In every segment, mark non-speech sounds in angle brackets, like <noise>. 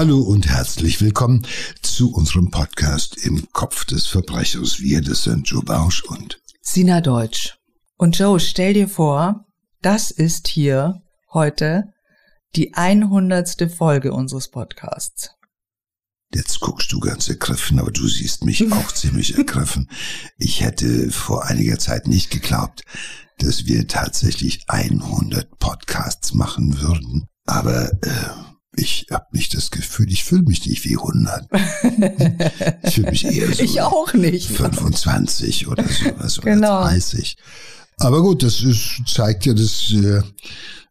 Hallo und herzlich willkommen zu unserem Podcast im Kopf des Verbrechers. Wir, das sind Joe Bausch und Sina Deutsch. Und Joe, stell dir vor, das ist hier heute die 100. Folge unseres Podcasts. Jetzt guckst du ganz ergriffen, aber du siehst mich <laughs> auch ziemlich ergriffen. Ich hätte vor einiger Zeit nicht geglaubt, dass wir tatsächlich 100 Podcasts machen würden. Aber äh, ich habe nicht das Gefühl, ich fühle mich nicht wie 100. <laughs> ich fühle mich eher so ich auch nicht. 25 oder sowas genau. oder 30. Aber gut, das ist, zeigt ja, dass äh,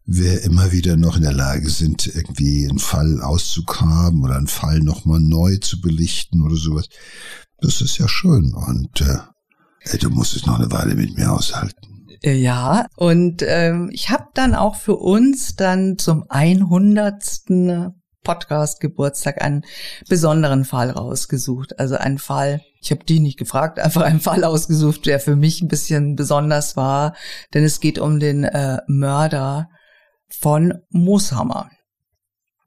wir immer wieder noch in der Lage sind, irgendwie einen Fall auszugraben oder einen Fall nochmal neu zu belichten oder sowas. Das ist ja schön und äh, du musst es noch eine Weile mit mir aushalten. Äh, ja, und ähm, ich habe dann auch für uns dann zum 100. Podcast Geburtstag einen besonderen Fall rausgesucht. Also einen Fall, ich habe die nicht gefragt, <laughs> einfach einen Fall ausgesucht, der für mich ein bisschen besonders war, denn es geht um den äh, Mörder von Mooshammer.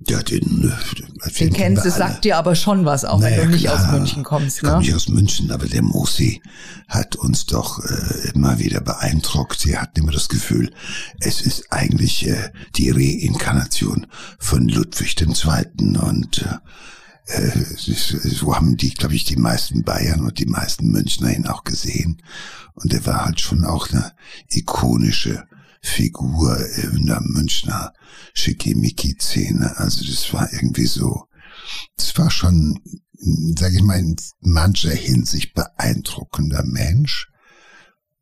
Ja, den, äh, den, den kennst du, sagt dir aber schon was, auch naja, wenn du nicht klar, aus München kommst. Ich komme ne? nicht aus München, aber der Mosi hat uns doch äh, immer wieder beeindruckt. Sie hatten immer das Gefühl, es ist eigentlich äh, die Reinkarnation von Ludwig II. Und äh, äh so haben die, glaube ich, die meisten Bayern und die meisten Münchner ihn auch gesehen. Und er war halt schon auch eine ikonische Figur in der Münchner Schickimicki-Szene. Also das war irgendwie so, das war schon, sage ich mal, in mancher Hinsicht beeindruckender Mensch.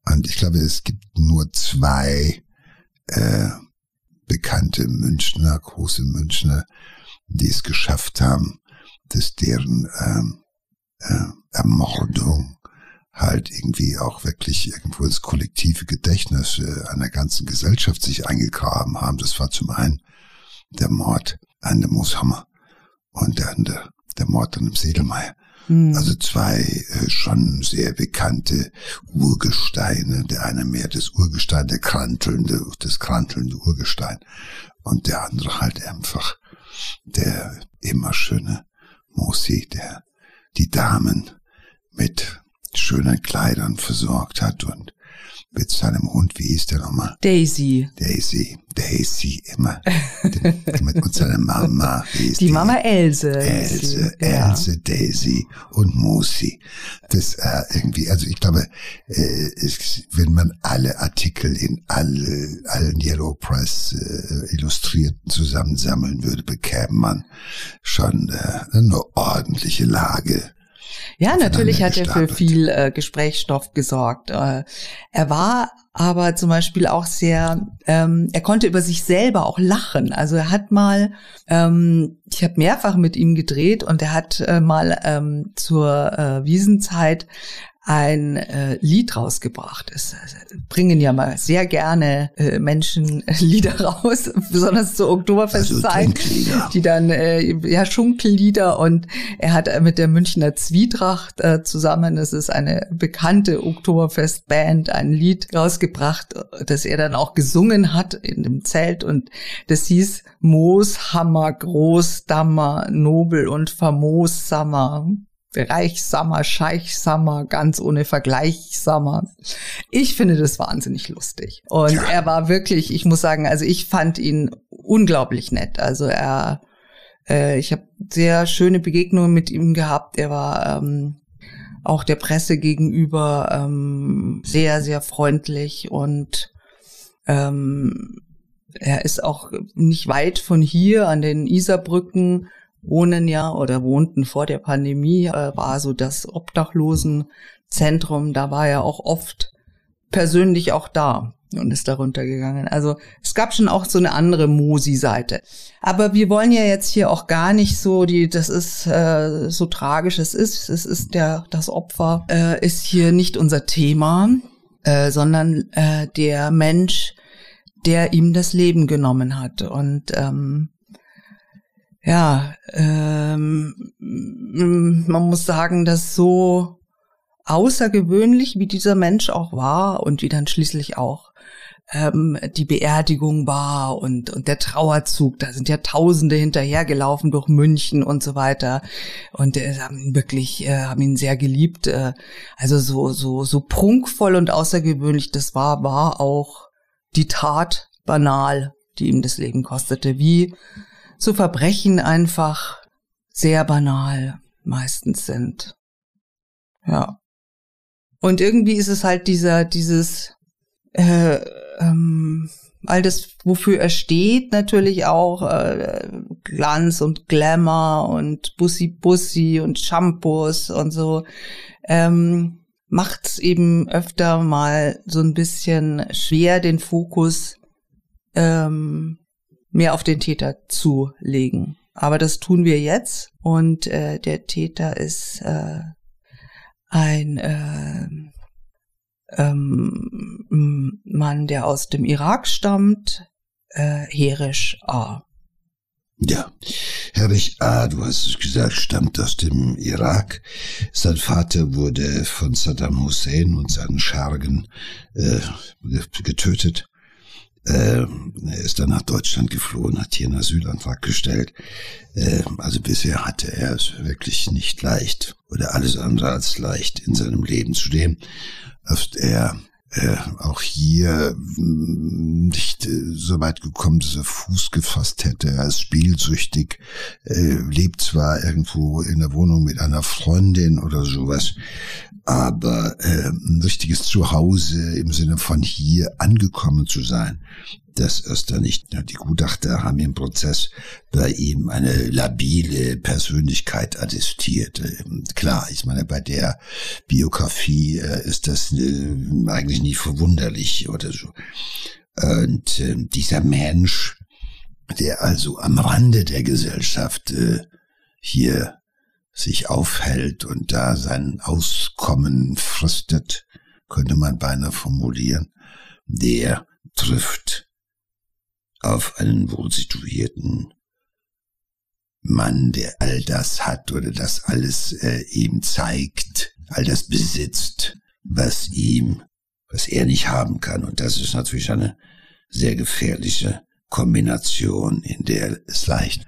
Und ich glaube, es gibt nur zwei äh, bekannte Münchner, große Münchner, die es geschafft haben, dass deren ähm, äh, Ermordung halt irgendwie auch wirklich irgendwo ins kollektive Gedächtnis äh, einer ganzen Gesellschaft sich eingegraben haben. Das war zum einen der Mord an dem Mooshammer und dann der, der Mord an dem Sedelmeier. Mhm. Also zwei äh, schon sehr bekannte Urgesteine. Der eine mehr das Urgestein, der krantelnde, das krantelnde Urgestein. Und der andere halt einfach der immer schöne Mosi, der die Damen mit schönen Kleidern versorgt hat und mit seinem Hund, wie hieß der nochmal? Daisy. Daisy. Daisy immer. mit und seiner Mama. Die, die Mama Else. Else, Else, ja. Daisy und Musi. Das äh, irgendwie, also ich glaube, äh, ist, wenn man alle Artikel in alle, allen Yellow Press äh, Illustrierten zusammensammeln würde, bekäme man schon äh, eine ordentliche Lage ja, natürlich hat er für viel äh, Gesprächsstoff gesorgt. Äh, er war aber zum Beispiel auch sehr, ähm, er konnte über sich selber auch lachen. Also er hat mal, ähm, ich habe mehrfach mit ihm gedreht und er hat äh, mal ähm, zur äh, Wiesenzeit ein äh, Lied rausgebracht. Es bringen ja mal sehr gerne äh, Menschen äh, <laughs> Lieder raus, besonders zur Oktoberfestzeit, also die dann äh, ja Schunkellieder und er hat mit der Münchner Zwietracht äh, zusammen, das ist eine bekannte Oktoberfestband, ein Lied rausgebracht, das er dann auch gesungen hat in dem Zelt und das hieß Moos, Hammer, Großdammer, Nobel und Famossammer. Reichsamer, Scheichsamer, ganz ohne Vergleichsamer. Ich finde das wahnsinnig lustig. Und ja. er war wirklich, ich muss sagen, also ich fand ihn unglaublich nett. Also er, äh, ich habe sehr schöne Begegnungen mit ihm gehabt. Er war ähm, auch der Presse gegenüber ähm, sehr, sehr freundlich und ähm, er ist auch nicht weit von hier an den Isarbrücken wohnen ja oder wohnten vor der Pandemie, äh, war so das Obdachlosenzentrum. Da war er auch oft persönlich auch da und ist darunter gegangen. Also es gab schon auch so eine andere Mosi-Seite. Aber wir wollen ja jetzt hier auch gar nicht so die, das ist äh, so tragisch es ist, es ist der das Opfer äh, ist hier nicht unser Thema, äh, sondern äh, der Mensch, der ihm das Leben genommen hat und ähm, ja, ähm, man muss sagen, dass so außergewöhnlich, wie dieser Mensch auch war und wie dann schließlich auch ähm, die Beerdigung war und, und der Trauerzug. Da sind ja Tausende hinterhergelaufen durch München und so weiter. Und äh, haben ihn wirklich, äh, haben ihn sehr geliebt. Äh, also so, so, so prunkvoll und außergewöhnlich das war, war auch die Tat banal, die ihm das Leben kostete. Wie so Verbrechen einfach sehr banal meistens sind. Ja. Und irgendwie ist es halt dieser, dieses, äh, ähm, all das, wofür er steht, natürlich auch äh, Glanz und Glamour und Bussi Bussi und Shampoos und so, ähm, macht es eben öfter mal so ein bisschen schwer, den Fokus ähm, mehr auf den Täter zu legen. Aber das tun wir jetzt und äh, der Täter ist äh, ein äh, ähm, Mann, der aus dem Irak stammt, äh, Herisch A. Ja, Herrich A., du hast es gesagt, stammt aus dem Irak. Sein Vater wurde von Saddam Hussein und seinen Schergen äh, getötet. Äh, er ist dann nach Deutschland geflohen, hat hier einen Asylantrag gestellt. Äh, also bisher hatte er es wirklich nicht leicht oder alles andere als leicht in seinem Leben. Zudem ist er äh, auch hier mm, nicht äh, so weit gekommen, dass er Fuß gefasst hätte. Er ist spielsüchtig, äh, lebt zwar irgendwo in der Wohnung mit einer Freundin oder sowas, aber ein richtiges Zuhause im Sinne von hier angekommen zu sein, das ist er nicht. Die Gutachter haben im Prozess bei ihm eine labile Persönlichkeit attestiert. Ähm, klar, ich meine, bei der Biografie äh, ist das äh, eigentlich nicht verwunderlich oder so. Und äh, dieser Mensch, der also am Rande der Gesellschaft hier sich aufhält und da sein Auskommen fristet, könnte man beinahe formulieren, der trifft auf einen wohlsituierten Mann, der all das hat oder das alles äh, ihm zeigt, all das besitzt, was ihm, was er nicht haben kann. Und das ist natürlich eine sehr gefährliche Kombination, in der es leicht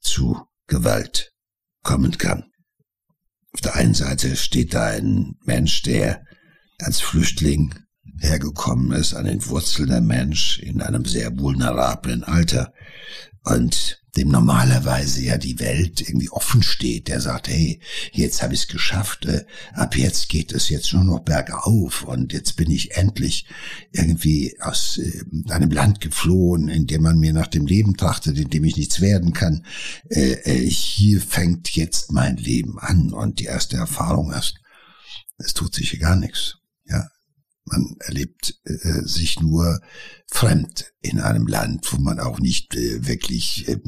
zu Gewalt kommen kann. Auf der einen Seite steht da ein Mensch, der als Flüchtling hergekommen ist, ein entwurzelter Mensch in einem sehr vulnerablen Alter und dem normalerweise ja die Welt irgendwie offen steht, der sagt, hey, jetzt habe ich es geschafft, äh, ab jetzt geht es jetzt nur noch bergauf und jetzt bin ich endlich irgendwie aus äh, einem Land geflohen, in dem man mir nach dem Leben trachtet, in dem ich nichts werden kann. Äh, äh hier fängt jetzt mein Leben an und die erste Erfahrung ist, es tut sich hier gar nichts. Ja, man erlebt äh, sich nur fremd in einem Land, wo man auch nicht äh, wirklich äh,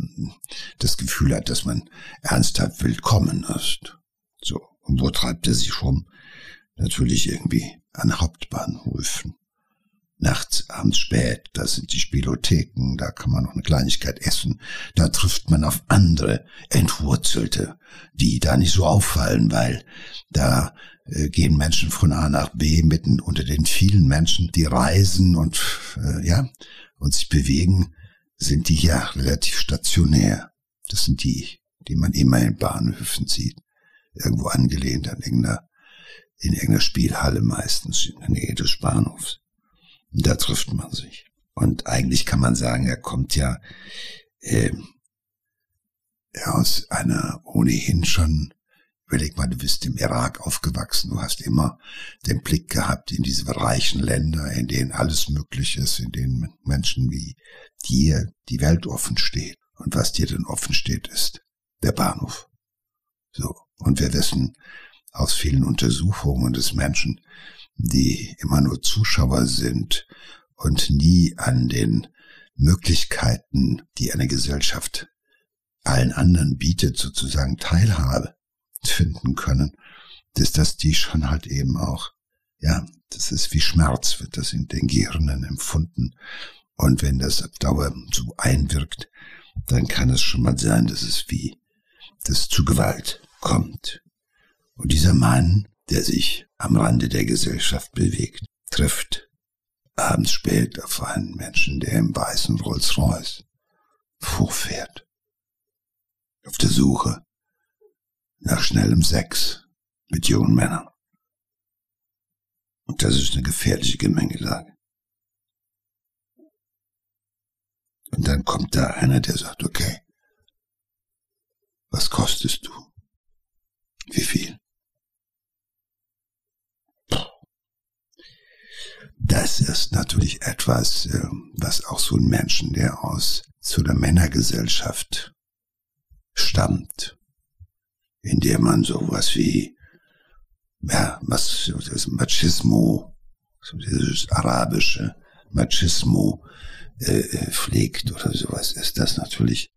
das Gefühl hat, dass man ernsthaft willkommen ist. So, und wo treibt er sich rum? Natürlich irgendwie an Hauptbahnhöfen. Nachts, abends spät, da sind die Spielotheken, da kann man noch eine Kleinigkeit essen, da trifft man auf andere Entwurzelte, die da nicht so auffallen, weil da äh, gehen Menschen von A nach B mitten unter den vielen Menschen, die reisen und äh, ja und sich bewegen, sind die ja relativ stationär. Das sind die, die man immer in Bahnhöfen sieht, irgendwo angelehnt an irgendeiner in irgendeiner Spielhalle meistens in der Nähe des Bahnhofs. Da trifft man sich. Und eigentlich kann man sagen, er kommt ja äh, aus einer ohnehin schon Überleg mal, du bist im Irak aufgewachsen, du hast immer den Blick gehabt in diese reichen Länder, in denen alles möglich ist, in denen Menschen wie dir die Welt offen steht. Und was dir denn offen steht, ist der Bahnhof. So. Und wir wissen aus vielen Untersuchungen des Menschen, die immer nur Zuschauer sind und nie an den Möglichkeiten, die eine Gesellschaft allen anderen bietet, sozusagen Teilhabe finden können, dass das die schon halt eben auch, ja, das ist wie Schmerz, wird das in den Gehirnen empfunden. Und wenn das auf Dauer so einwirkt, dann kann es schon mal sein, dass es wie, dass zu Gewalt kommt. Und dieser Mann der sich am Rande der Gesellschaft bewegt, trifft abends spät auf einen Menschen, der im weißen Rolls-Royce vorfährt. Auf der Suche nach schnellem Sex mit jungen Männern. Und das ist eine gefährliche Gemengelage. Und dann kommt da einer, der sagt, okay, was kostest du? Wie viel? Das ist natürlich etwas, ähm, was auch so ein Menschen, der aus so einer Männergesellschaft stammt, in der man sowas wie, ja, was, das Machismo, so dieses arabische Machismo äh, äh, pflegt oder sowas, ist das natürlich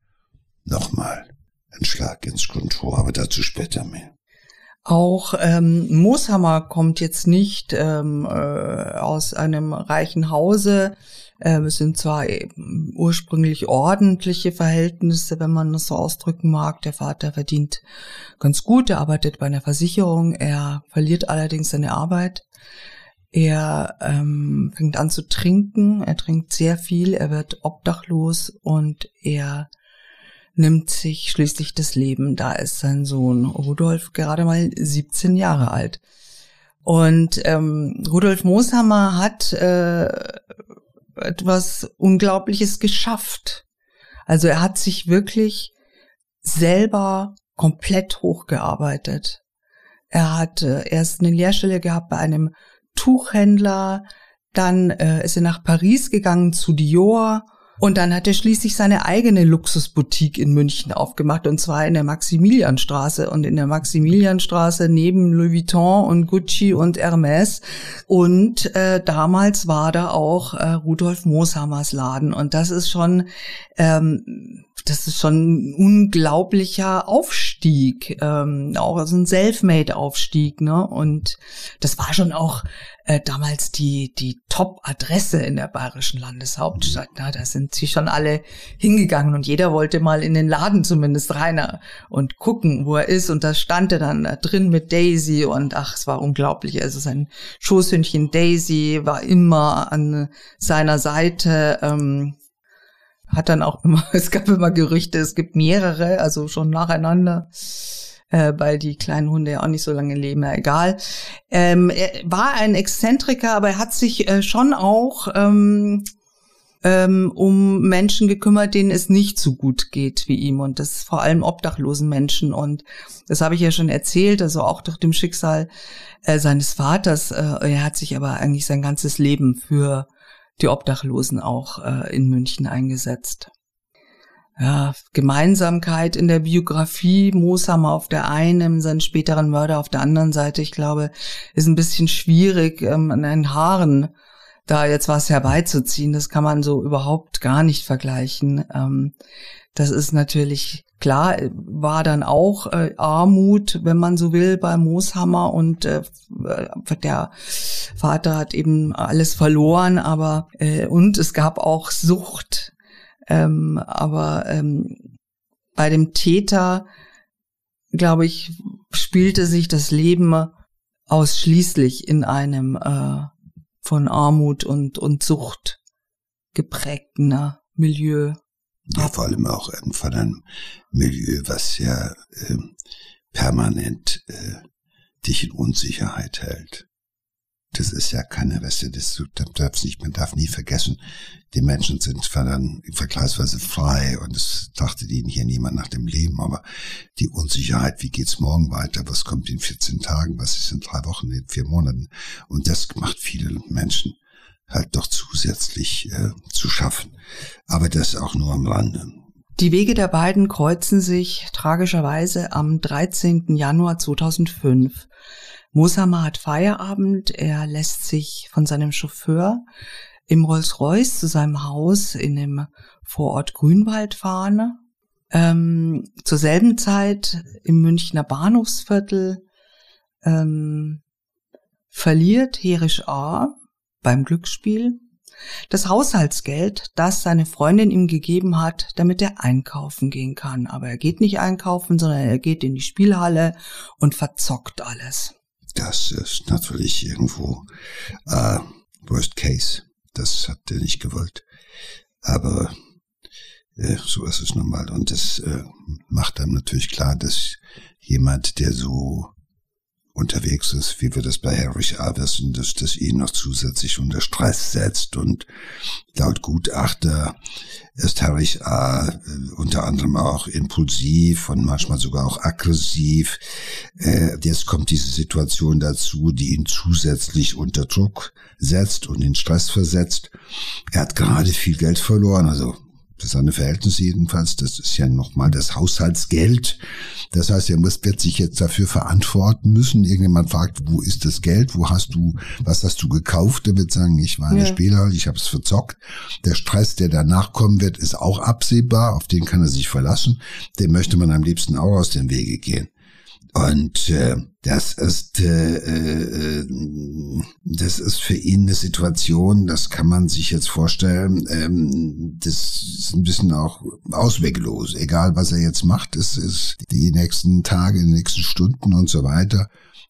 nochmal ein Schlag ins Kontor, aber dazu später mehr. Auch ähm, Mooshammer kommt jetzt nicht ähm, äh, aus einem reichen Hause. Ähm, es sind zwar ursprünglich ordentliche Verhältnisse, wenn man das so ausdrücken mag. Der Vater verdient ganz gut, er arbeitet bei einer Versicherung, er verliert allerdings seine Arbeit. Er ähm, fängt an zu trinken, er trinkt sehr viel, er wird obdachlos und er nimmt sich schließlich das Leben. Da ist sein Sohn Rudolf gerade mal 17 Jahre alt. Und ähm, Rudolf Mooshammer hat äh, etwas Unglaubliches geschafft. Also er hat sich wirklich selber komplett hochgearbeitet. Er hat äh, erst eine Lehrstelle gehabt bei einem Tuchhändler, dann äh, ist er nach Paris gegangen zu Dior und dann hat er schließlich seine eigene Luxusboutique in München aufgemacht, und zwar in der Maximilianstraße. Und in der Maximilianstraße neben Louis Vuitton und Gucci und Hermes. Und äh, damals war da auch äh, Rudolf Mooshammers Laden. Und das ist schon ähm, das ist schon ein unglaublicher Aufstieg, ähm, auch so ein Selfmade-Aufstieg, ne? Und das war schon auch äh, damals die die Top-Adresse in der bayerischen Landeshauptstadt. Ne? Da sind sie schon alle hingegangen und jeder wollte mal in den Laden zumindest rein und gucken, wo er ist. Und da stand er dann da drin mit Daisy und ach, es war unglaublich. Also sein Schoßhündchen Daisy war immer an seiner Seite. Ähm, hat dann auch immer, <laughs> es gab immer Gerüchte, es gibt mehrere, also schon nacheinander, äh, weil die kleinen Hunde ja auch nicht so lange leben, ja, egal. Ähm, er war ein Exzentriker, aber er hat sich äh, schon auch ähm, ähm, um Menschen gekümmert, denen es nicht so gut geht wie ihm und das vor allem obdachlosen Menschen und das habe ich ja schon erzählt, also auch durch dem Schicksal äh, seines Vaters. Äh, er hat sich aber eigentlich sein ganzes Leben für die Obdachlosen auch äh, in München eingesetzt. Ja, Gemeinsamkeit in der Biografie, Mooshammer auf der einen, seinen späteren Mörder auf der anderen Seite, ich glaube, ist ein bisschen schwierig, ähm, an den Haaren da jetzt was herbeizuziehen. Das kann man so überhaupt gar nicht vergleichen. Ähm, das ist natürlich klar, war dann auch äh, Armut, wenn man so will, bei Mooshammer und äh, der Vater hat eben alles verloren, aber äh, und es gab auch Sucht. Ähm, aber ähm, bei dem Täter, glaube ich, spielte sich das Leben ausschließlich in einem äh, von Armut und, und Sucht geprägten Milieu. Ja, vor allem auch von einem Milieu, was ja äh, permanent äh, dich in Unsicherheit hält. Das ist ja keine, du, das, darf nicht, man darf nie vergessen, die Menschen sind vergleichsweise frei und es dachte ihnen hier niemand nach dem Leben, aber die Unsicherheit, wie geht's morgen weiter, was kommt in 14 Tagen, was ist in drei Wochen, in vier Monaten und das macht viele Menschen halt doch zusätzlich äh, zu schaffen. Aber das auch nur am Rande. Die Wege der beiden kreuzen sich tragischerweise am 13. Januar 2005. Mosama hat Feierabend, er lässt sich von seinem Chauffeur im Rolls-Royce zu seinem Haus in dem Vorort Grünwald fahren. Ähm, zur selben Zeit im Münchner Bahnhofsviertel ähm, verliert Herisch A beim Glücksspiel das Haushaltsgeld, das seine Freundin ihm gegeben hat, damit er einkaufen gehen kann. Aber er geht nicht einkaufen, sondern er geht in die Spielhalle und verzockt alles. Das ist natürlich irgendwo äh, Worst Case. Das hat er nicht gewollt. Aber äh, so ist es nun mal. Und das äh, macht einem natürlich klar, dass jemand, der so unterwegs ist, wie wir das bei Herrich A. wissen, dass das ihn noch zusätzlich unter Stress setzt und laut Gutachter ist Herrich A. Äh, unter anderem auch impulsiv und manchmal sogar auch aggressiv. Äh, jetzt kommt diese Situation dazu, die ihn zusätzlich unter Druck setzt und in Stress versetzt. Er hat gerade viel Geld verloren, also für seine Verhältnisse jedenfalls, das ist ja nochmal das Haushaltsgeld. Das heißt, er muss, wird sich jetzt dafür verantworten müssen. Irgendjemand fragt, wo ist das Geld? Wo hast du, was hast du gekauft? Der wird sagen, ich war in der ja. Spielhalle, ich habe es verzockt. Der Stress, der danach kommen wird, ist auch absehbar. Auf den kann er sich verlassen. Dem möchte man am liebsten auch aus dem Wege gehen. Und äh, das ist äh, äh, das ist für ihn eine Situation, das kann man sich jetzt vorstellen. Ähm, das ist ein bisschen auch ausweglos. Egal was er jetzt macht, es ist die nächsten Tage, die nächsten Stunden und so weiter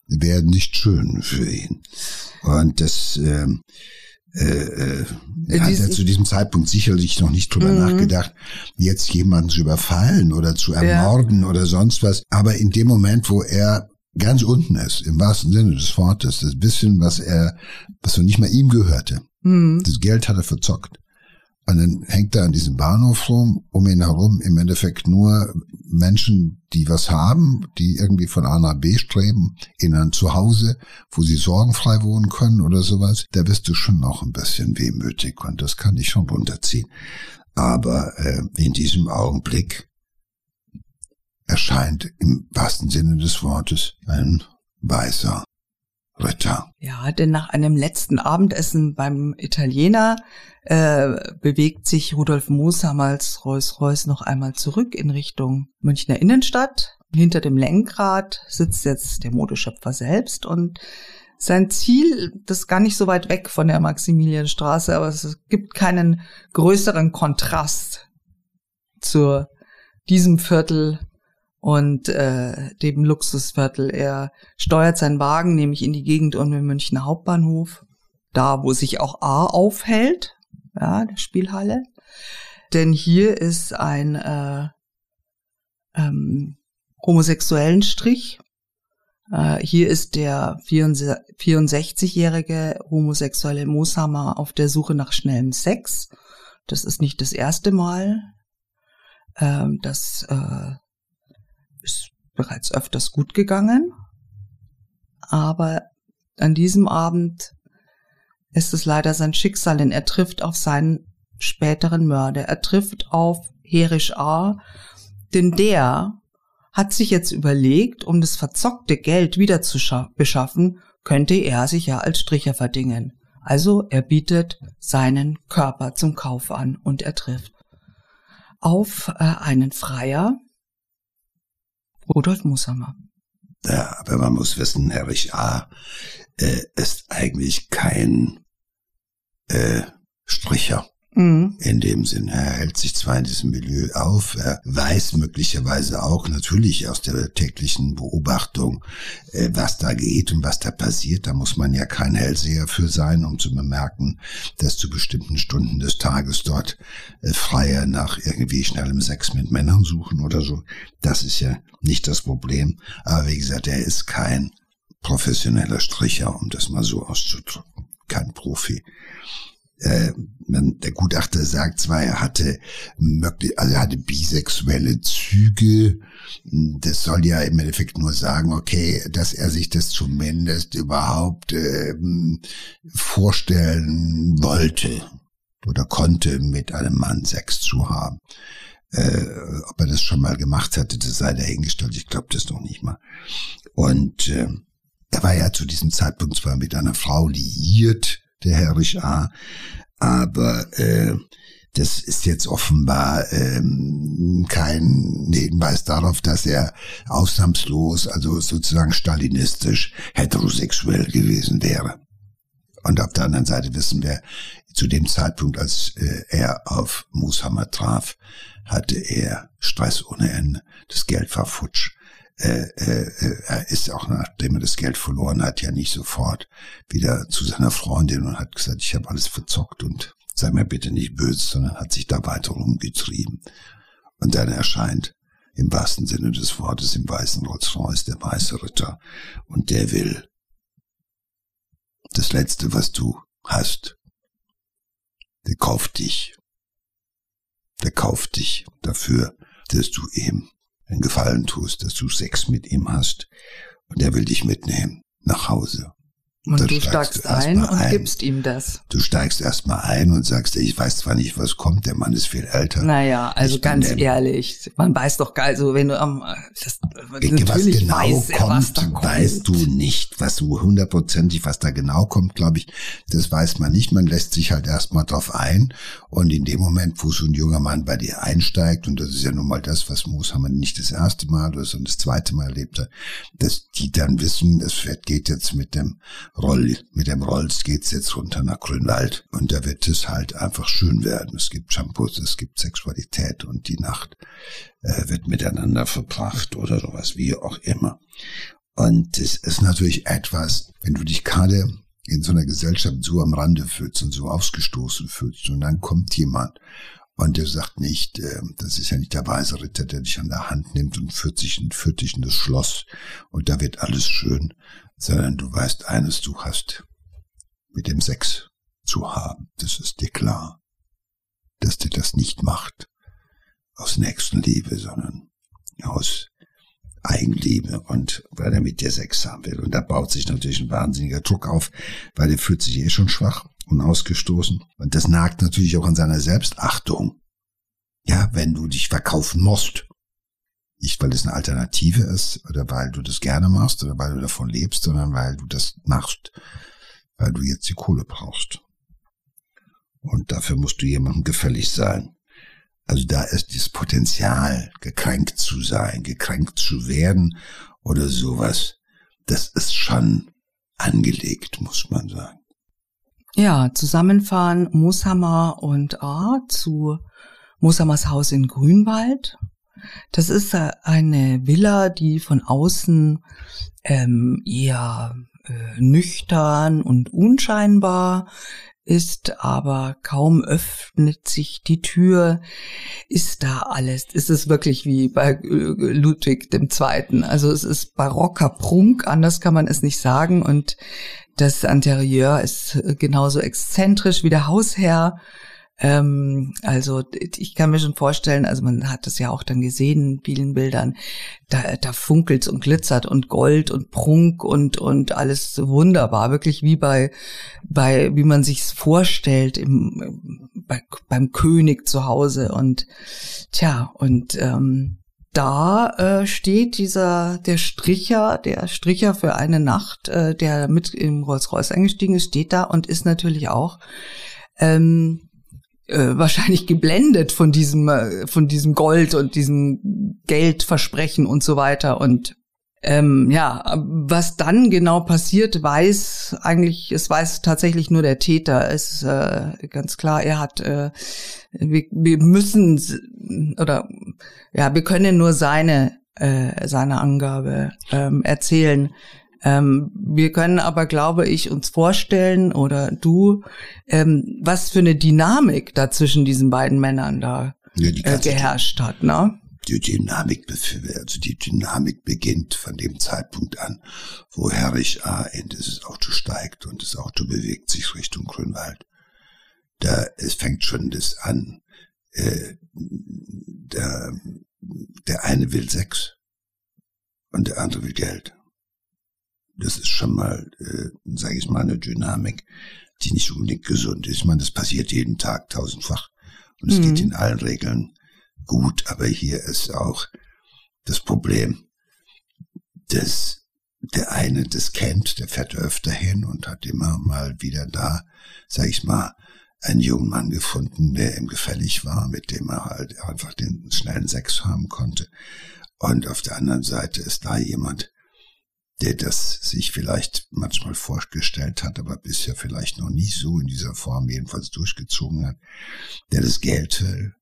werden nicht schön für ihn. Und das äh, äh, äh, hat er zu diesem Zeitpunkt sicherlich noch nicht drüber mhm. nachgedacht, jetzt jemanden zu überfallen oder zu ermorden ja. oder sonst was. Aber in dem Moment, wo er ganz unten ist, im wahrsten Sinne des Wortes, das bisschen, was er, was so nicht mal ihm gehörte, mhm. das Geld hat er verzockt. Und dann hängt er an diesem Bahnhof rum, um ihn herum im Endeffekt nur Menschen, die was haben, die irgendwie von A nach B streben, in ein Zuhause, wo sie sorgenfrei wohnen können oder sowas. Da bist du schon noch ein bisschen wehmütig und das kann ich schon runterziehen. Aber äh, in diesem Augenblick erscheint im wahrsten Sinne des Wortes ein weißer Ritter. Ja, denn nach einem letzten Abendessen beim Italiener äh, bewegt sich Rudolf Mooshammer als Rolls-Royce noch einmal zurück in Richtung Münchner Innenstadt. Hinter dem Lenkrad sitzt jetzt der Modeschöpfer selbst und sein Ziel, das ist gar nicht so weit weg von der Maximilianstraße, aber es gibt keinen größeren Kontrast zu diesem Viertel und äh, dem Luxusviertel. Er steuert seinen Wagen nämlich in die Gegend um den Münchner Hauptbahnhof, da wo sich auch A aufhält, ja, der Spielhalle. Denn hier ist ein äh, ähm, homosexuellen Strich. Äh, hier ist der 64-jährige homosexuelle Mooshammer auf der Suche nach schnellem Sex. Das ist nicht das erste Mal. Ähm, das äh, ist bereits öfters gut gegangen. Aber an diesem Abend ist es leider sein Schicksal, denn er trifft auf seinen späteren Mörder. Er trifft auf Herisch A., denn der hat sich jetzt überlegt, um das verzockte Geld wieder zu beschaffen, könnte er sich ja als Stricher verdingen. Also er bietet seinen Körper zum Kauf an und er trifft auf äh, einen Freier, Rudolf Mushammer. Ja, aber man muss wissen, Herrich A. Äh, ist eigentlich kein äh, Stricher. Mhm. In dem Sinne, er hält sich zwar in diesem Milieu auf, er weiß möglicherweise auch natürlich aus der täglichen Beobachtung, äh, was da geht und was da passiert. Da muss man ja kein Hellseher für sein, um zu bemerken, dass zu bestimmten Stunden des Tages dort äh, Freier nach irgendwie schnellem Sex mit Männern suchen oder so. Das ist ja nicht das Problem. Aber wie gesagt, er ist kein professioneller Stricher, um das mal so auszudrücken. Kein Profi äh, der Gutachter sagt zwar, er hatte möglich, also er hatte bisexuelle Züge. Das soll ja im Endeffekt nur sagen, okay, dass er sich das zumindest überhaupt äh, vorstellen wollte oder konnte, mit einem Mann Sex zu haben. Äh, ob er das schon mal gemacht hatte, das sei dahingestellt. Ich glaube das noch nicht mal. Und äh, er war ja zu diesem Zeitpunkt zwar mit einer Frau liiert, der Herrich A. Aber äh, das ist jetzt offenbar ähm, kein Hinweis darauf, dass er ausnahmslos, also sozusagen stalinistisch heterosexuell gewesen wäre. Und auf der anderen Seite wissen wir, zu dem Zeitpunkt, als äh, er auf Mushammer traf, hatte er Stress ohne Ende. Das Geld war futsch. Äh, äh, er ist auch nachdem er das Geld verloren hat, ja nicht sofort wieder zu seiner Freundin und hat gesagt, ich habe alles verzockt und sei mir bitte nicht böse, sondern hat sich da weiter rumgetrieben. Und dann erscheint im wahrsten Sinne des Wortes im weißen Rolls-Royce der weiße Ritter und der will das Letzte, was du hast, der kauft dich. Der kauft dich dafür, dass du ihm einen Gefallen tust, dass du Sex mit ihm hast. Und er will dich mitnehmen nach Hause. Und du steigst ein und ein. gibst ihm das. Du steigst erstmal ein und sagst, ich weiß zwar nicht, was kommt, der Mann ist viel älter. Naja, also ich ganz ehrlich, man weiß doch geil, so wenn du am, das, was genau weiß kommt, kommt, weißt du nicht, was du hundertprozentig, was da genau kommt, glaube ich, das weiß man nicht. Man lässt sich halt erstmal drauf ein und in dem Moment, wo so ein junger Mann bei dir einsteigt, und das ist ja nun mal das, was Mooshammer nicht das erste Mal oder so das zweite Mal erlebt hat, dass die dann wissen, es geht jetzt mit dem Roll, mit dem Rolls geht's jetzt runter nach Grünwald und da wird es halt einfach schön werden. Es gibt Shampoos, es gibt Sexualität und die Nacht äh, wird miteinander verbracht oder sowas, wie auch immer. Und es ist natürlich etwas, wenn du dich gerade in so einer Gesellschaft so am Rande fühlst und so ausgestoßen fühlst und dann kommt jemand und der sagt nicht, äh, das ist ja nicht der weise Ritter, der dich an der Hand nimmt und führt, sich, führt dich in das Schloss und da wird alles schön, sondern du weißt eines, du hast mit dem Sex zu haben. Das ist dir klar, dass dir das nicht macht aus Nächstenliebe, sondern aus Eigenliebe und weil er mit dir Sex haben will. Und da baut sich natürlich ein wahnsinniger Druck auf, weil er fühlt sich eh schon schwach und ausgestoßen. Und das nagt natürlich auch an seiner Selbstachtung. Ja, wenn du dich verkaufen musst, nicht, weil es eine Alternative ist oder weil du das gerne machst oder weil du davon lebst, sondern weil du das machst, weil du jetzt die Kohle brauchst. Und dafür musst du jemandem gefällig sein. Also da ist das Potenzial, gekränkt zu sein, gekränkt zu werden oder sowas, das ist schon angelegt, muss man sagen. Ja, zusammenfahren Mooshammer und A zu Mooshammers Haus in Grünwald. Das ist äh, eine Villa, die von außen ähm, eher äh, nüchtern und unscheinbar ist, aber kaum öffnet sich die Tür, ist da alles. Ist es wirklich wie bei äh, Ludwig II. Also es ist barocker Prunk, anders kann man es nicht sagen. Und das Interieur ist genauso exzentrisch wie der Hausherr. Ähm, also ich kann mir schon vorstellen, also man hat das ja auch dann gesehen in vielen Bildern, da, da funkelt's und glitzert und Gold und Prunk und und alles wunderbar, wirklich wie bei bei wie man sich's vorstellt im bei, beim König zu Hause. Und tja und ähm, da äh, steht dieser der Stricher, der Stricher für eine Nacht, äh, der mit im Rolls-Royce eingestiegen ist, steht da und ist natürlich auch ähm, äh, wahrscheinlich geblendet von diesem äh, von diesem Gold und diesem Geldversprechen und so weiter und ähm, ja, was dann genau passiert, weiß eigentlich, es weiß tatsächlich nur der Täter. Es ist äh, ganz klar, er hat, äh, wir, wir müssen oder ja, wir können nur seine äh, seine Angabe ähm, erzählen. Ähm, wir können aber, glaube ich, uns vorstellen oder du, ähm, was für eine Dynamik da zwischen diesen beiden Männern da ja, äh, geherrscht hat, ne? Die Dynamik, also die Dynamik beginnt von dem Zeitpunkt an, wo Herrich A. in dieses Auto steigt und das Auto bewegt sich Richtung Grünwald. Da es fängt schon das an. Äh, der, der eine will Sex und der andere will Geld. Das ist schon mal, äh, sage ich mal, eine Dynamik, die nicht unbedingt gesund ist. Ich meine, das passiert jeden Tag tausendfach. Und es mhm. geht in allen Regeln gut. Aber hier ist auch das Problem, dass der eine das kennt, der fährt öfter hin und hat immer mal wieder da, sag ich mal, einen jungen Mann gefunden, der ihm gefällig war, mit dem er halt einfach den schnellen Sex haben konnte. Und auf der anderen Seite ist da jemand, der das sich vielleicht manchmal vorgestellt hat, aber bisher vielleicht noch nie so in dieser Form jedenfalls durchgezogen hat, der das Geld will,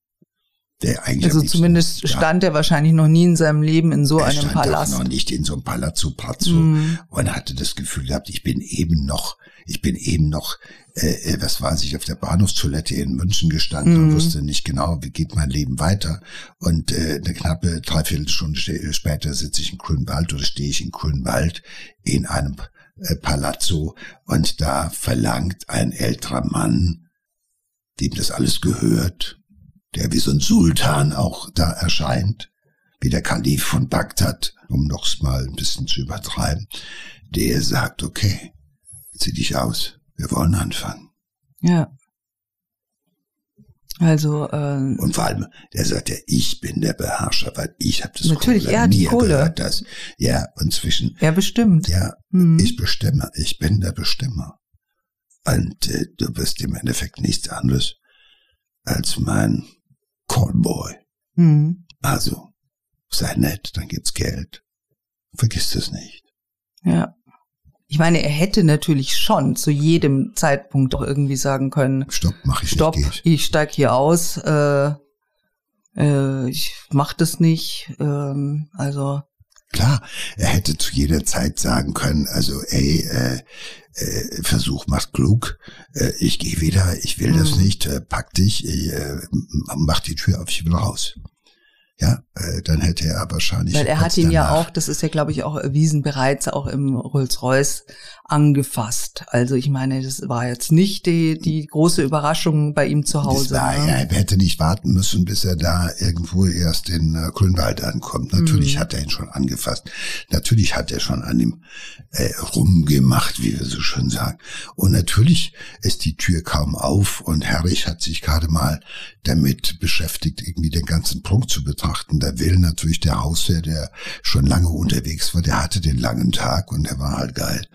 Der eigentlich also zumindest ja, stand er wahrscheinlich noch nie in seinem Leben in so einem Palast. Auch noch nicht in so einem Palazzo Pazzo mm. und hatte das Gefühl gehabt, ich bin eben noch, ich bin eben noch, äh, äh was weiß ich, auf der Bahnhofstoilette in München gestanden mm. und mhm. wusste nicht genau, wie geht mein Leben weiter. Und äh, eine knappe Dreiviertelstunde später sitze ich in Grünwald oder stehe ich in Grünwald in einem äh, Palazzo und da verlangt ein älterer Mann, dem das alles gehört, der wie so ein Sultan auch da erscheint, wie der Kalif von Bagdad, um noch's mal ein bisschen zu übertreiben, der sagt, okay, zieh dich aus, wir wollen anfangen. Ja. Also ähm, und vor allem, der sagt ja, ich bin der Beherrscher, weil ich habe das natürlich Kohle, er hat die Kohle. Gehört das. Ja, und zwischen er bestimmt. Ja, hm. ich bestimme, ich bin der Bestimmer. Und äh, du bist im Endeffekt nichts anderes als mein Callboy. Hm. Also, sei nett, dann gibt's Geld. Vergiss es nicht. Ja. Ich meine, er hätte natürlich schon zu jedem Zeitpunkt doch irgendwie sagen können, Stopp, mach ich Stopp, nicht, ich steig hier aus, äh, äh, ich mach das nicht, ähm, also Klar, er hätte zu jeder Zeit sagen können, also ey, äh, äh, Versuch macht klug, äh, ich gehe wieder, ich will mhm. das nicht, äh, pack dich, äh, mach die Tür auf, ich will raus ja, äh, dann hätte er wahrscheinlich. Weil er hat ihn ja auch, das ist ja, glaube ich, auch erwiesen, bereits auch im Rolls-Royce angefasst. Also ich meine, das war jetzt nicht die, die große Überraschung bei ihm zu Hause. War, ne? Er hätte nicht warten müssen, bis er da irgendwo erst in äh, Grünwald ankommt. Natürlich mhm. hat er ihn schon angefasst. Natürlich hat er schon an ihm äh, rumgemacht, wie wir so schön sagen. Und natürlich ist die Tür kaum auf und Herrich hat sich gerade mal damit beschäftigt, irgendwie den ganzen Punkt zu betrachten. Da will natürlich der Hausherr, der schon lange unterwegs war, der hatte den langen Tag und der war halt geil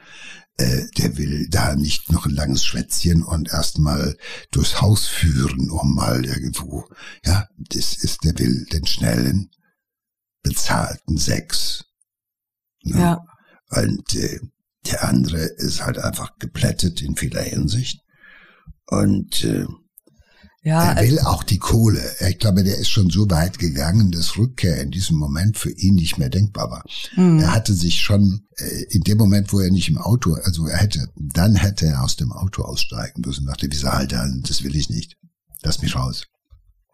äh, der will da nicht noch ein langes Schwätzchen und erstmal durchs Haus führen, um mal irgendwo, ja, das ist, der will den schnellen, bezahlten Sex. Ne? Ja. Und äh, der andere ist halt einfach geplättet in vieler Hinsicht. Und äh, ja, er will also, auch die Kohle. Ich glaube, der ist schon so weit gegangen, dass Rückkehr in diesem Moment für ihn nicht mehr denkbar war. Mhm. Er hatte sich schon äh, in dem Moment, wo er nicht im Auto, also er hätte, dann hätte er aus dem Auto aussteigen müssen, nach dem Visa halt, das will ich nicht. Lass mich raus.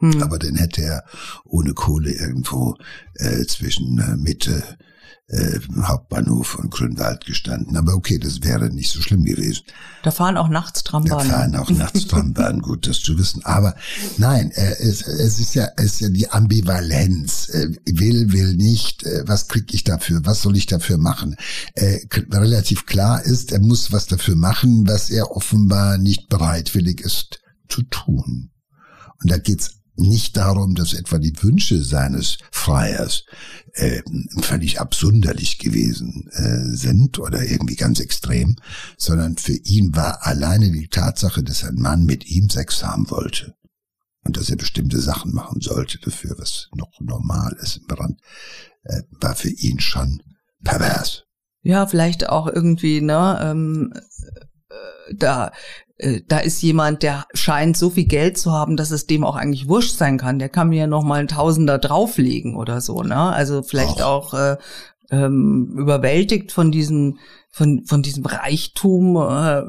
Mhm. Aber dann hätte er ohne Kohle irgendwo äh, zwischen äh, Mitte äh, Hauptbahnhof und Grünwald gestanden. Aber okay, das wäre nicht so schlimm gewesen. Da fahren auch nachts Trambahnen. Da fahren auch nachts Trambahnen, gut, das zu wissen. Aber nein, äh, es, es ist ja, es ist ja die Ambivalenz. Äh, will, will nicht. Äh, was krieg ich dafür? Was soll ich dafür machen? Äh, relativ klar ist, er muss was dafür machen, was er offenbar nicht bereitwillig ist zu tun. Und da geht's nicht darum, dass etwa die Wünsche seines Freiers äh, völlig absunderlich gewesen äh, sind oder irgendwie ganz extrem, sondern für ihn war alleine die Tatsache, dass ein Mann mit ihm Sex haben wollte und dass er bestimmte Sachen machen sollte dafür, was noch normal ist im Brand, äh, war für ihn schon pervers. Ja, vielleicht auch irgendwie, ne, ähm, äh, da äh, da ist jemand, der scheint so viel Geld zu haben, dass es dem auch eigentlich wurscht sein kann. Der kann mir noch mal ein Tausender drauflegen oder so, ne? Also vielleicht auch, auch äh, ähm, überwältigt von diesem, von, von diesem Reichtum, äh,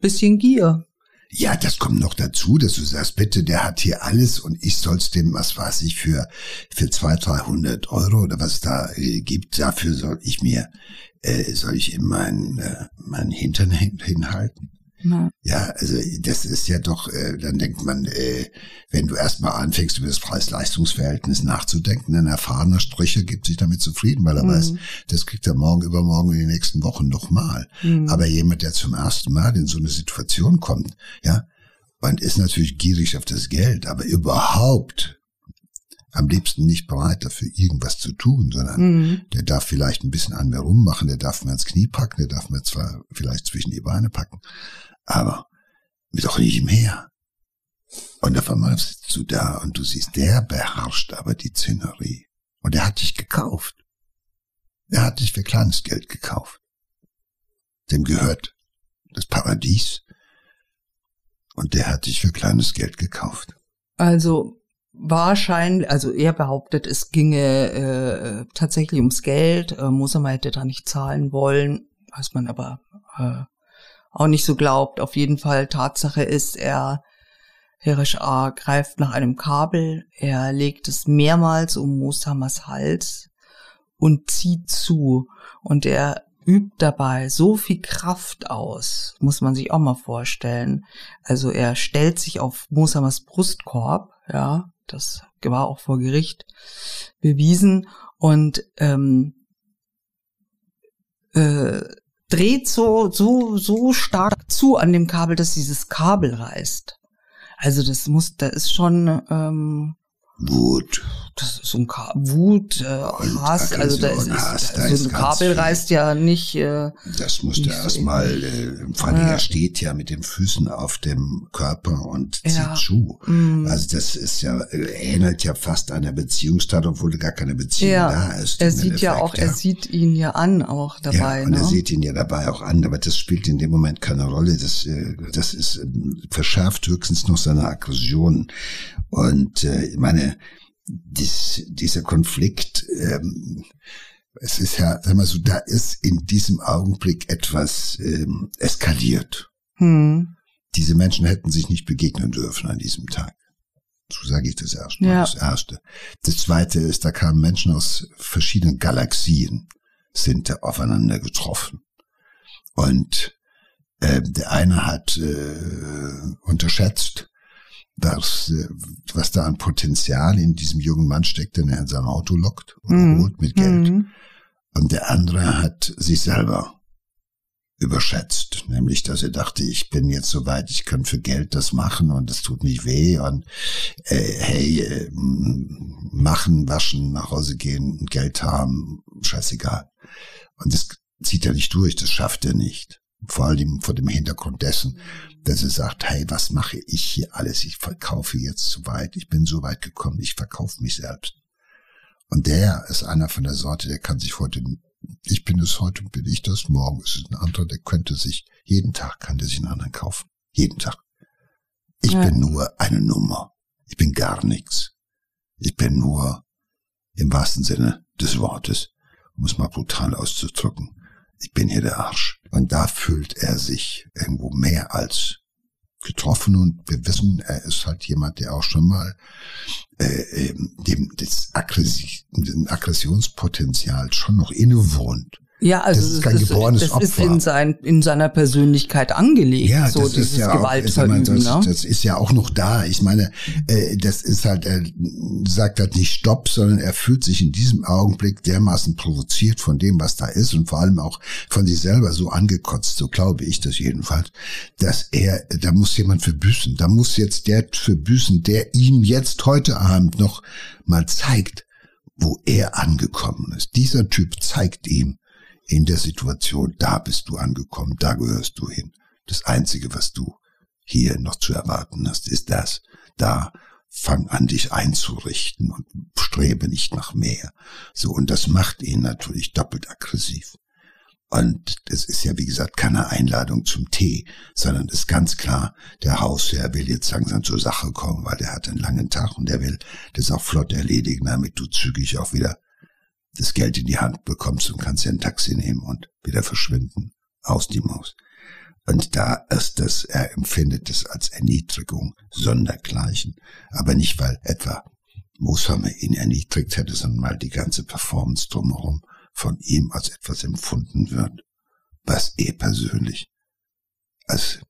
bisschen Gier. Ja, das kommt noch dazu, dass du sagst, bitte, der hat hier alles und ich soll's dem, was weiß ich, für, für zwei, dreihundert Euro oder was es da äh, gibt, dafür soll ich mir, äh, soll ich ihm meinen, äh, meinen Hintern hinhalten? Ja. ja, also das ist ja doch, äh, dann denkt man, äh, wenn du erstmal anfängst, über das Preis-Leistungs-Verhältnis nachzudenken, ein erfahrener Stricher gibt sich damit zufrieden, weil er mhm. weiß, das kriegt er morgen, übermorgen in den nächsten Wochen nochmal. Mhm. Aber jemand, der zum ersten Mal in so eine Situation kommt, ja, man ist natürlich gierig auf das Geld, aber überhaupt am liebsten nicht bereit, dafür irgendwas zu tun, sondern mhm. der darf vielleicht ein bisschen an mir rummachen, der darf mir ans Knie packen, der darf mir zwar vielleicht zwischen die Beine packen, aber doch nicht mehr. Und auf einmal sitzt du da und du siehst, der beherrscht aber die Zinnerie. Und er hat dich gekauft. Er hat dich für kleines Geld gekauft. Dem gehört das Paradies. Und der hat dich für kleines Geld gekauft. Also wahrscheinlich, also er behauptet, es ginge äh, tatsächlich ums Geld. Äh, Mosama hätte da nicht zahlen wollen, was man aber äh, auch nicht so glaubt. Auf jeden Fall Tatsache ist, er Herisch A greift nach einem Kabel, er legt es mehrmals um Mosamas Hals und zieht zu und er übt dabei so viel Kraft aus, muss man sich auch mal vorstellen. Also er stellt sich auf Mosamas Brustkorb, ja, das war auch vor Gericht bewiesen und ähm, äh, dreht so so so stark zu an dem Kabel, dass dieses Kabel reißt. Also das muss, da ist schon ähm, Wut. Das ist so ein Ka Wut, äh, Hass, also da ist, Hass, da so ein Kabel viel. reißt ja nicht. Äh, das musste erstmal, äh, vor allem ja. er steht ja mit den Füßen auf dem Körper und zieht ja. zu. Mm. Also das ist ja, äh, ähnelt ja fast einer Beziehungstat, obwohl gar keine Beziehung ja. da ist. Er sieht ja auch, er sieht ihn ja an auch dabei. Ja, und ne? er sieht ihn ja dabei auch an, aber das spielt in dem Moment keine Rolle. Das, äh, das ist äh, verschärft höchstens noch seine Aggression. Und äh, meine, dies, dieser Konflikt, ähm, es ist ja, sag mal so, da ist in diesem Augenblick etwas ähm, eskaliert. Hm. Diese Menschen hätten sich nicht begegnen dürfen an diesem Tag. So sage ich das erstmal. Ja. Das erste. Das zweite ist, da kamen Menschen aus verschiedenen Galaxien, sind da aufeinander getroffen. Und äh, der eine hat äh, unterschätzt, das, äh, was da an Potenzial in diesem jungen Mann steckt, den er in sein Auto lockt und mhm. holt mit Geld. Mhm. Und der andere hat sich selber überschätzt, nämlich dass er dachte, ich bin jetzt so weit, ich kann für Geld das machen und es tut nicht weh und äh, hey, äh, machen, waschen, nach Hause gehen, Geld haben, scheißegal. Und das zieht er nicht durch, das schafft er nicht. Vor allem vor dem Hintergrund dessen, dass er sagt, hey, was mache ich hier alles? Ich verkaufe jetzt zu weit. Ich bin so weit gekommen. Ich verkaufe mich selbst. Und der ist einer von der Sorte, der kann sich heute, ich bin es heute, bin ich das, morgen ist es ein anderer, der könnte sich, jeden Tag kann der sich einen anderen kaufen. Jeden Tag. Ich ja. bin nur eine Nummer. Ich bin gar nichts. Ich bin nur, im wahrsten Sinne des Wortes, um es mal brutal auszudrücken, ich bin hier der Arsch. Und da fühlt er sich irgendwo mehr als getroffen und wir wissen, er ist halt jemand, der auch schon mal äh, dem das Aggressionspotenzial schon noch innewohnt. Ja, also das ist kein das, geborenes das Opfer. ist in, sein, in seiner Persönlichkeit angelegt, ja, so dieses ja Gewaltverüben. Das, ne? das ist ja auch noch da. Ich meine, äh, das ist halt, er sagt halt nicht Stopp, sondern er fühlt sich in diesem Augenblick dermaßen provoziert von dem, was da ist und vor allem auch von sich selber so angekotzt, so glaube ich das jedenfalls, dass er, da muss jemand für büßen. Da muss jetzt der für büßen, der ihm jetzt heute Abend noch mal zeigt, wo er angekommen ist. Dieser Typ zeigt ihm, in der Situation, da bist du angekommen, da gehörst du hin. Das Einzige, was du hier noch zu erwarten hast, ist das. Da fang an, dich einzurichten und strebe nicht nach mehr. So, und das macht ihn natürlich doppelt aggressiv. Und das ist ja, wie gesagt, keine Einladung zum Tee, sondern ist ganz klar, der Hausherr will jetzt langsam zur Sache kommen, weil der hat einen langen Tag und der will das auch flott erledigen, damit du zügig auch wieder das Geld in die Hand bekommst und kannst ja ein Taxi nehmen und wieder verschwinden. Aus die Maus. Und da ist das, er empfindet es als Erniedrigung, Sondergleichen. Aber nicht, weil etwa Mooshammer ihn erniedrigt hätte, sondern weil die ganze Performance drumherum von ihm als etwas empfunden wird, was er persönlich als,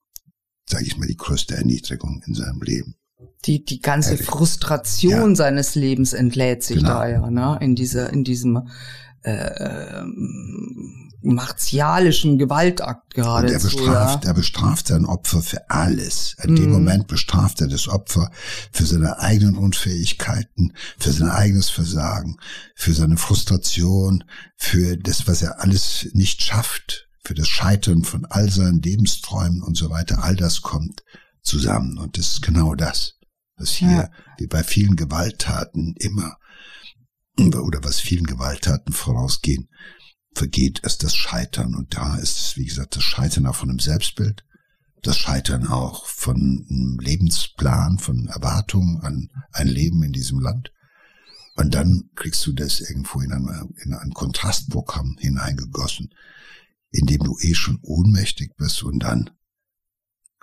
sage ich mal, die größte Erniedrigung in seinem Leben die, die ganze Frustration ja. seines Lebens entlädt sich genau. da ja, ne? In dieser, in diesem äh, martialischen Gewaltakt gerade. er bestraft, ja. er bestraft sein Opfer für alles. In mm. dem mhm. Moment bestraft er das Opfer für seine eigenen Unfähigkeiten, für sein eigenes Versagen, für seine Frustration, für das, was er alles nicht schafft, für das Scheitern von all seinen Lebensträumen und so weiter. All das kommt zusammen. Und das ist genau das, was hier, ja. wie bei vielen Gewalttaten immer, oder was vielen Gewalttaten vorausgehen, vergeht, ist das Scheitern. Und da ist es, wie gesagt, das Scheitern auch von einem Selbstbild, das Scheitern auch von einem Lebensplan, von Erwartungen an ein Leben in diesem Land. Und dann kriegst du das irgendwo in, eine, in ein Kontrastprogramm hineingegossen, in dem du eh schon ohnmächtig bist und dann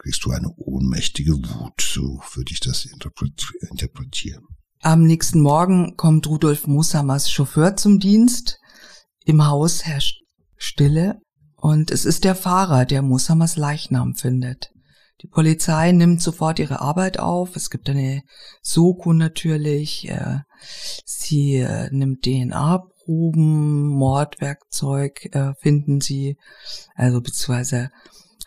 kriegst du eine ohnmächtige Wut. So würde ich das interpretieren. Am nächsten Morgen kommt Rudolf Mosamers Chauffeur zum Dienst. Im Haus herrscht Stille und es ist der Fahrer, der Mosamers Leichnam findet. Die Polizei nimmt sofort ihre Arbeit auf. Es gibt eine Soko natürlich. Sie äh, nimmt DNA-Proben, Mordwerkzeug äh, finden sie, also beziehungsweise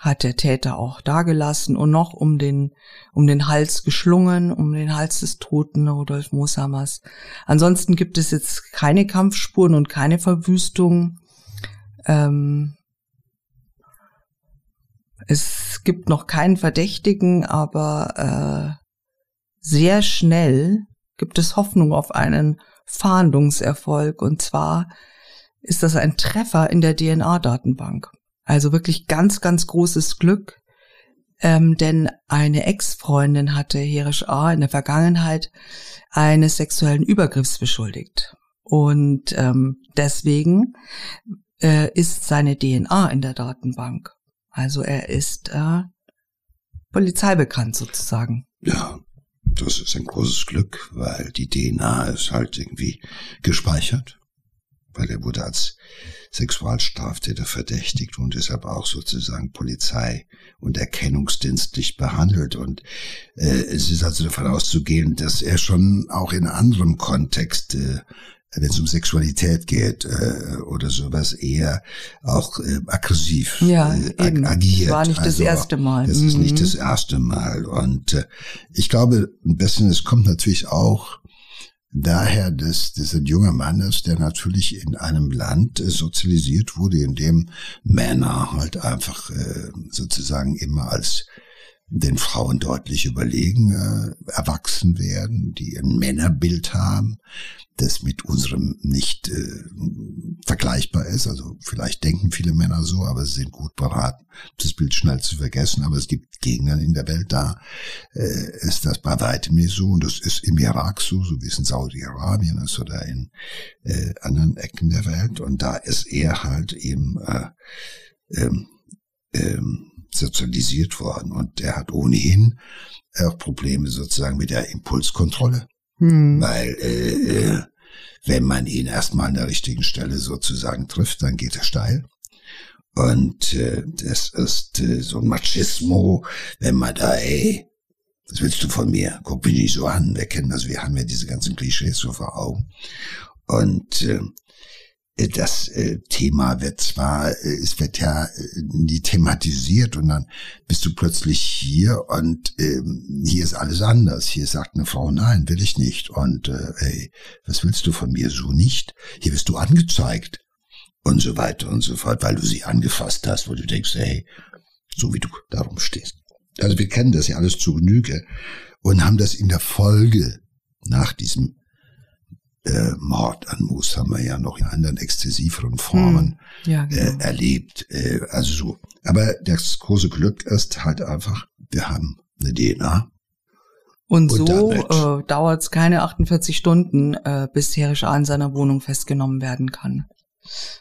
hat der Täter auch dagelassen und noch um den, um den Hals geschlungen, um den Hals des toten Rudolf Mosamers. Ansonsten gibt es jetzt keine Kampfspuren und keine Verwüstung. Ähm, es gibt noch keinen Verdächtigen, aber äh, sehr schnell gibt es Hoffnung auf einen Fahndungserfolg. Und zwar ist das ein Treffer in der DNA-Datenbank. Also wirklich ganz, ganz großes Glück, ähm, denn eine Ex-Freundin hatte Herisch A. in der Vergangenheit eines sexuellen Übergriffs beschuldigt. Und ähm, deswegen äh, ist seine DNA in der Datenbank. Also er ist äh, polizeibekannt sozusagen. Ja, das ist ein großes Glück, weil die DNA ist halt irgendwie gespeichert, weil er wurde als Sexualstraftäter verdächtigt und deshalb auch sozusagen Polizei und erkennungsdienstlich behandelt. Und äh, es ist also davon auszugehen, dass er schon auch in anderem Kontext äh, wenn es um Sexualität geht äh, oder sowas, eher auch äh, aggressiv ja, äh, eben. agiert. Das war nicht also, das erste Mal. Das mhm. ist nicht mhm. das erste Mal. Und äh, ich glaube, ein bisschen, es kommt natürlich auch daher, dass das ein junger Mann ist, der natürlich in einem Land äh, sozialisiert wurde, in dem Männer halt einfach äh, sozusagen immer als den Frauen deutlich überlegen äh, erwachsen werden, die ein Männerbild haben, das mit unserem nicht äh, vergleichbar ist. Also vielleicht denken viele Männer so, aber sie sind gut beraten, das Bild schnell zu vergessen. Aber es gibt Gegner in der Welt, da äh, ist das bei weitem nicht so. Und das ist im Irak so, so wie es in Saudi-Arabien ist oder in äh, anderen Ecken der Welt. Und da ist er halt eben äh, ähm, ähm, sozialisiert worden. Und er hat ohnehin auch Probleme sozusagen mit der Impulskontrolle. Hm. Weil äh, äh, wenn man ihn erstmal an der richtigen Stelle sozusagen trifft, dann geht er steil. Und äh, das ist äh, so ein Machismo, wenn man da, ey, was willst du von mir? Guck mich nicht so an. Wir kennen das, wir haben ja diese ganzen Klischees so vor Augen. Und äh, äh, das äh, Thema wird zwar, äh, es wird ja nie thematisiert und dann bist du plötzlich hier und ähm, hier ist alles anders. Hier sagt eine Frau, nein, will ich nicht. Und äh, ey, was willst du von mir? So nicht. Hier wirst du angezeigt und so weiter und so fort, weil du sie angefasst hast, wo du denkst, hey, so wie du darum stehst. Also wir kennen das ja alles zu Genüge und haben das in der Folge nach diesem äh, Mord an Moos haben wir ja noch in anderen exzessiveren Formen hm. ja, genau. äh, erlebt. Äh, also so. Aber das große Glück ist halt einfach, wir haben eine DNA. Und, und so äh, dauert es keine 48 Stunden, äh, bis Herisch A in seiner Wohnung festgenommen werden kann.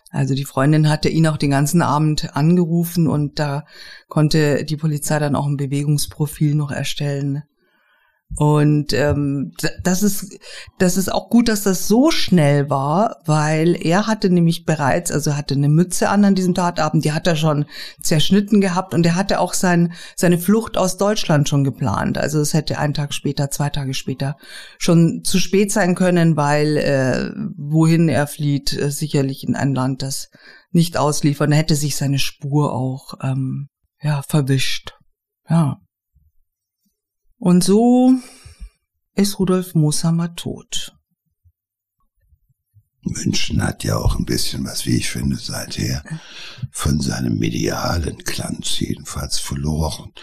Also die Freundin hatte ihn auch den ganzen Abend angerufen und da konnte die Polizei dann auch ein Bewegungsprofil noch erstellen. Und ähm, das ist das ist auch gut, dass das so schnell war, weil er hatte nämlich bereits, also hatte eine Mütze an an diesem Tatabend, die hat er schon zerschnitten gehabt und er hatte auch sein, seine Flucht aus Deutschland schon geplant. Also es hätte einen Tag später, zwei Tage später schon zu spät sein können, weil äh, wohin er flieht, äh, sicherlich in ein Land, das nicht ausliefert, dann hätte sich seine Spur auch ähm, ja verwischt. Ja. Und so ist Rudolf Mosamer tot. München hat ja auch ein bisschen was, wie ich finde, seither von seinem medialen Glanz jedenfalls verloren.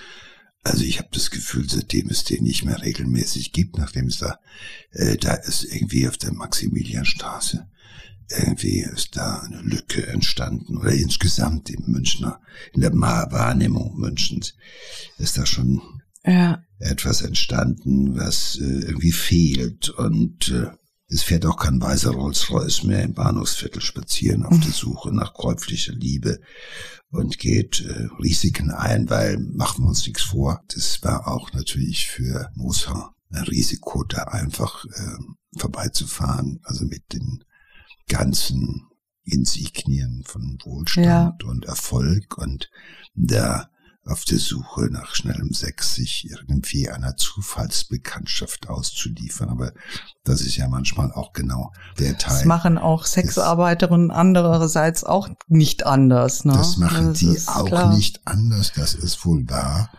Also ich habe das Gefühl, seitdem es den nicht mehr regelmäßig gibt, nachdem es da, äh, da ist irgendwie auf der Maximilianstraße irgendwie ist da eine Lücke entstanden oder insgesamt im Münchner, in der Wahrnehmung Münchens ist da schon ja. etwas entstanden, was äh, irgendwie fehlt und äh, es fährt auch kein weißer Rolls-Royce mehr im Bahnhofsviertel spazieren auf der Suche nach käuflicher Liebe und geht äh, Risiken ein, weil machen wir uns nichts vor. Das war auch natürlich für Mozart ein Risiko, da einfach äh, vorbeizufahren, also mit den ganzen Insignien von Wohlstand ja. und Erfolg und da auf der Suche nach schnellem Sex sich irgendwie einer Zufallsbekanntschaft auszuliefern. Aber das ist ja manchmal auch genau der Teil. Das machen auch Sexarbeiterinnen andererseits auch nicht anders. Ne? Das machen das die auch klar. nicht anders, das ist wohl wahr.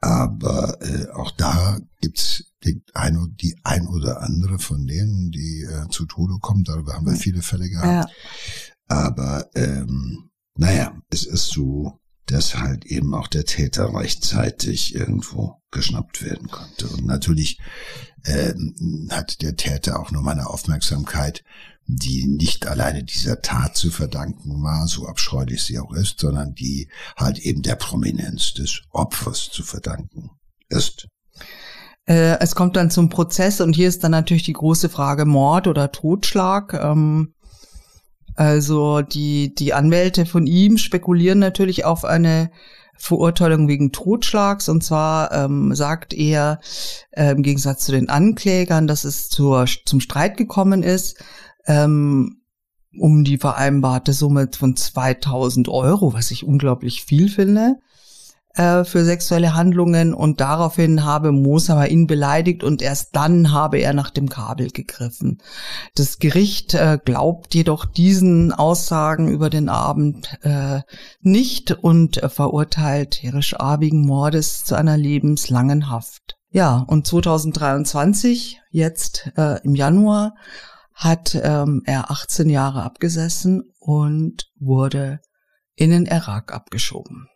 Aber äh, auch da gibt's die ein, die ein oder andere von denen, die äh, zu Tode kommen. Darüber haben wir viele Fälle gehabt. Ja. Aber ähm, naja, es ist so, dass halt eben auch der Täter rechtzeitig irgendwo geschnappt werden konnte. Und natürlich ähm, hat der Täter auch nur meine Aufmerksamkeit, die nicht alleine dieser Tat zu verdanken war, so abscheulich sie auch ist, sondern die halt eben der Prominenz des Opfers zu verdanken ist. Äh, es kommt dann zum Prozess und hier ist dann natürlich die große Frage Mord oder Totschlag. Ähm, also die, die Anwälte von ihm spekulieren natürlich auf eine Verurteilung wegen Totschlags. Und zwar ähm, sagt er äh, im Gegensatz zu den Anklägern, dass es zur, zum Streit gekommen ist ähm, um die vereinbarte Summe von 2000 Euro, was ich unglaublich viel finde äh, für sexuelle Handlungen und daraufhin habe Mosamer ihn beleidigt und erst dann habe er nach dem Kabel gegriffen. Das Gericht äh, glaubt jedoch diesen Aussagen über den Abend äh, nicht und verurteilt Herisch Abigen Mordes zu einer lebenslangen Haft. Ja, und 2023, jetzt äh, im Januar, hat ähm, er 18 Jahre abgesessen und wurde in den Irak abgeschoben.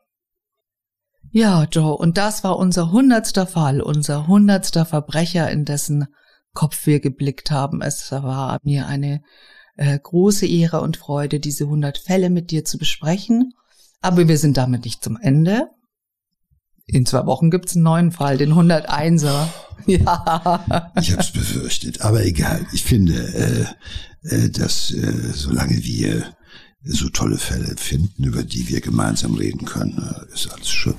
Ja, Joe, und das war unser hundertster Fall, unser hundertster Verbrecher, in dessen Kopf wir geblickt haben. Es war mir eine äh, große Ehre und Freude, diese hundert Fälle mit dir zu besprechen. Aber wir sind damit nicht zum Ende. In zwei Wochen gibt's einen neuen Fall, den 101er. <laughs> Ja. Ich hab's befürchtet, aber egal. Ich finde, äh, äh, dass äh, solange wir so tolle Fälle finden, über die wir gemeinsam reden können, äh, ist alles schön.